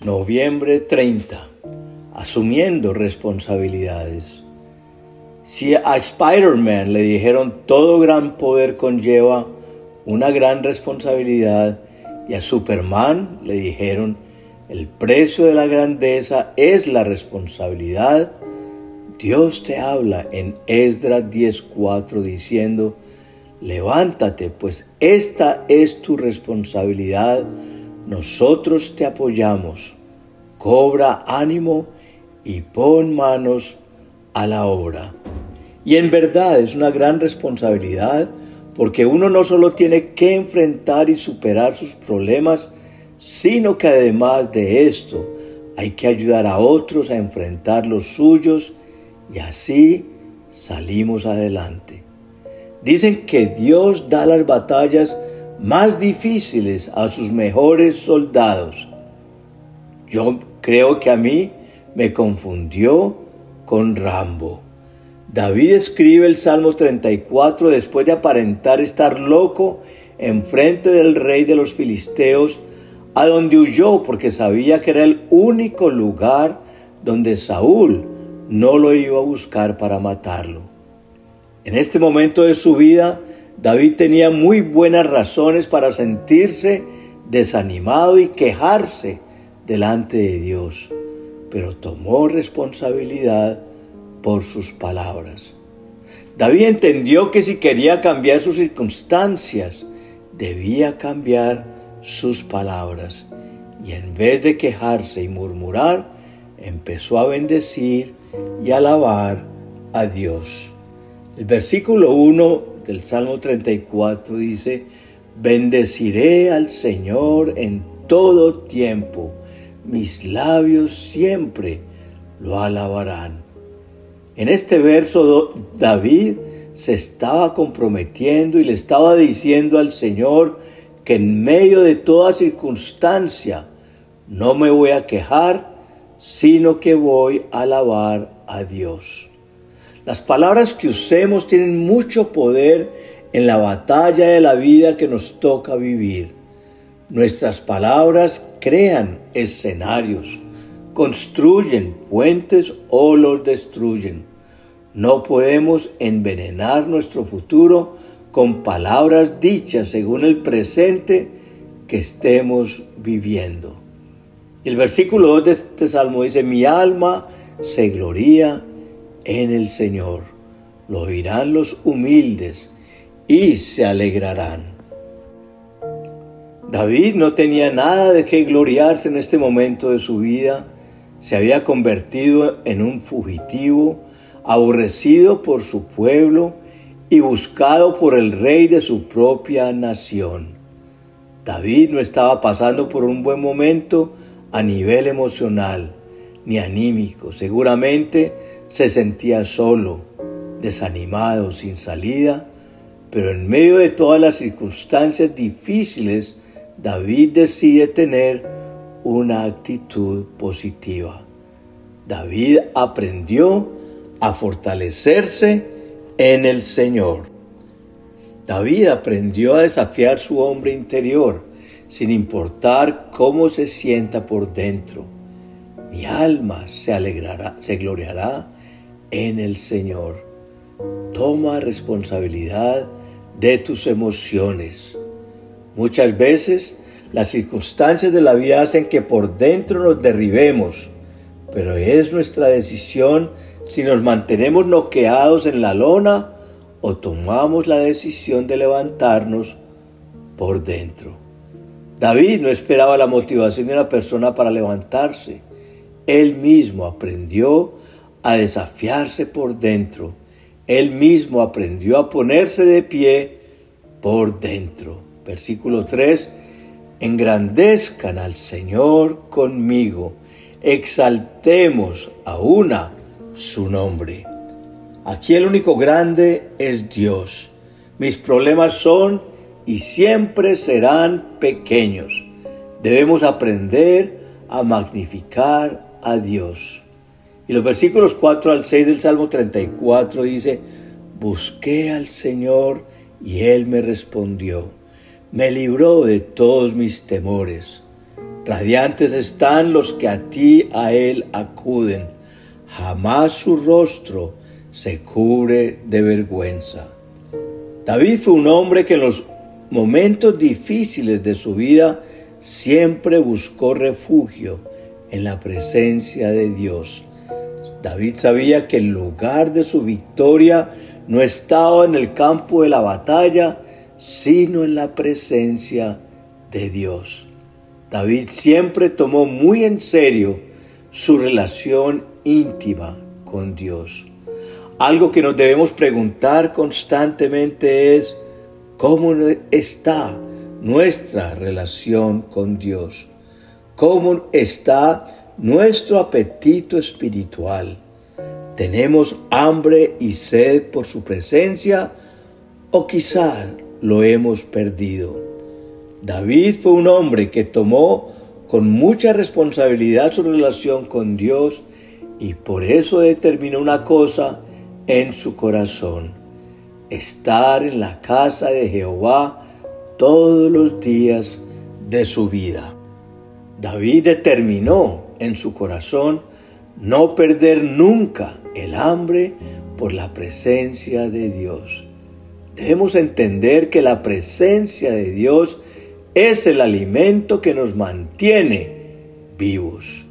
Noviembre 30. Asumiendo responsabilidades. Si a Spider-Man le dijeron todo gran poder conlleva una gran responsabilidad y a Superman le dijeron el precio de la grandeza es la responsabilidad, Dios te habla en Esdras 10:4 diciendo, levántate, pues esta es tu responsabilidad, nosotros te apoyamos, cobra ánimo y pon manos a la obra. Y en verdad es una gran responsabilidad porque uno no solo tiene que enfrentar y superar sus problemas, sino que además de esto hay que ayudar a otros a enfrentar los suyos y así salimos adelante. Dicen que Dios da las batallas más difíciles a sus mejores soldados. Yo creo que a mí me confundió con Rambo. David escribe el Salmo 34 después de aparentar estar loco enfrente del rey de los filisteos, a donde huyó porque sabía que era el único lugar donde Saúl no lo iba a buscar para matarlo. En este momento de su vida, David tenía muy buenas razones para sentirse desanimado y quejarse delante de Dios, pero tomó responsabilidad por sus palabras. David entendió que si quería cambiar sus circunstancias, debía cambiar sus palabras. Y en vez de quejarse y murmurar, empezó a bendecir y alabar a Dios. El versículo 1 del Salmo 34 dice, bendeciré al Señor en todo tiempo, mis labios siempre lo alabarán. En este verso David se estaba comprometiendo y le estaba diciendo al Señor que en medio de toda circunstancia no me voy a quejar, sino que voy a alabar a Dios. Las palabras que usemos tienen mucho poder en la batalla de la vida que nos toca vivir. Nuestras palabras crean escenarios, construyen puentes o los destruyen. No podemos envenenar nuestro futuro con palabras dichas según el presente que estemos viviendo. El versículo 2 de este salmo dice, mi alma se gloría en el Señor. Lo oirán los humildes y se alegrarán. David no tenía nada de qué gloriarse en este momento de su vida. Se había convertido en un fugitivo, aborrecido por su pueblo y buscado por el rey de su propia nación. David no estaba pasando por un buen momento, a nivel emocional ni anímico. Seguramente se sentía solo, desanimado, sin salida, pero en medio de todas las circunstancias difíciles, David decide tener una actitud positiva. David aprendió a fortalecerse en el Señor. David aprendió a desafiar su hombre interior, sin importar cómo se sienta por dentro. Mi alma se alegrará, se gloriará en el Señor. Toma responsabilidad de tus emociones. Muchas veces las circunstancias de la vida hacen que por dentro nos derribemos, pero es nuestra decisión si nos mantenemos noqueados en la lona o tomamos la decisión de levantarnos por dentro. David no esperaba la motivación de una persona para levantarse. Él mismo aprendió a desafiarse por dentro. Él mismo aprendió a ponerse de pie por dentro. Versículo 3. Engrandezcan al Señor conmigo. Exaltemos a una su nombre. Aquí el único grande es Dios. Mis problemas son y siempre serán pequeños. Debemos aprender a magnificar a Dios. Y los versículos 4 al 6 del Salmo 34 dice, busqué al Señor y Él me respondió, me libró de todos mis temores. Radiantes están los que a ti, a Él acuden. Jamás su rostro se cubre de vergüenza. David fue un hombre que en los momentos difíciles de su vida siempre buscó refugio en la presencia de Dios. David sabía que el lugar de su victoria no estaba en el campo de la batalla, sino en la presencia de Dios. David siempre tomó muy en serio su relación íntima con Dios. Algo que nos debemos preguntar constantemente es, ¿cómo está nuestra relación con Dios? ¿Cómo está nuestro apetito espiritual? ¿Tenemos hambre y sed por su presencia o quizá lo hemos perdido? David fue un hombre que tomó con mucha responsabilidad su relación con Dios y por eso determinó una cosa en su corazón, estar en la casa de Jehová todos los días de su vida. David determinó en su corazón no perder nunca el hambre por la presencia de Dios. Debemos entender que la presencia de Dios es el alimento que nos mantiene vivos.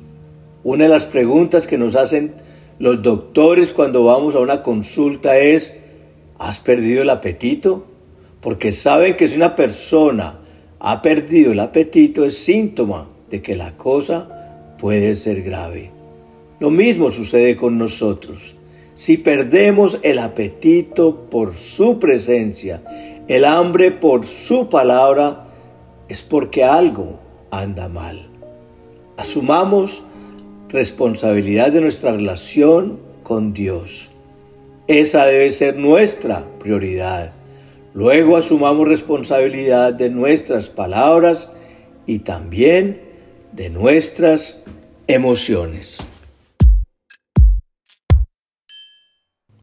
Una de las preguntas que nos hacen los doctores cuando vamos a una consulta es, ¿has perdido el apetito? Porque saben que si una persona ha perdido el apetito es síntoma de que la cosa puede ser grave. Lo mismo sucede con nosotros. Si perdemos el apetito por su presencia, el hambre por su palabra, es porque algo anda mal. Asumamos responsabilidad de nuestra relación con Dios. Esa debe ser nuestra prioridad. Luego asumamos responsabilidad de nuestras palabras y también de nuestras emociones.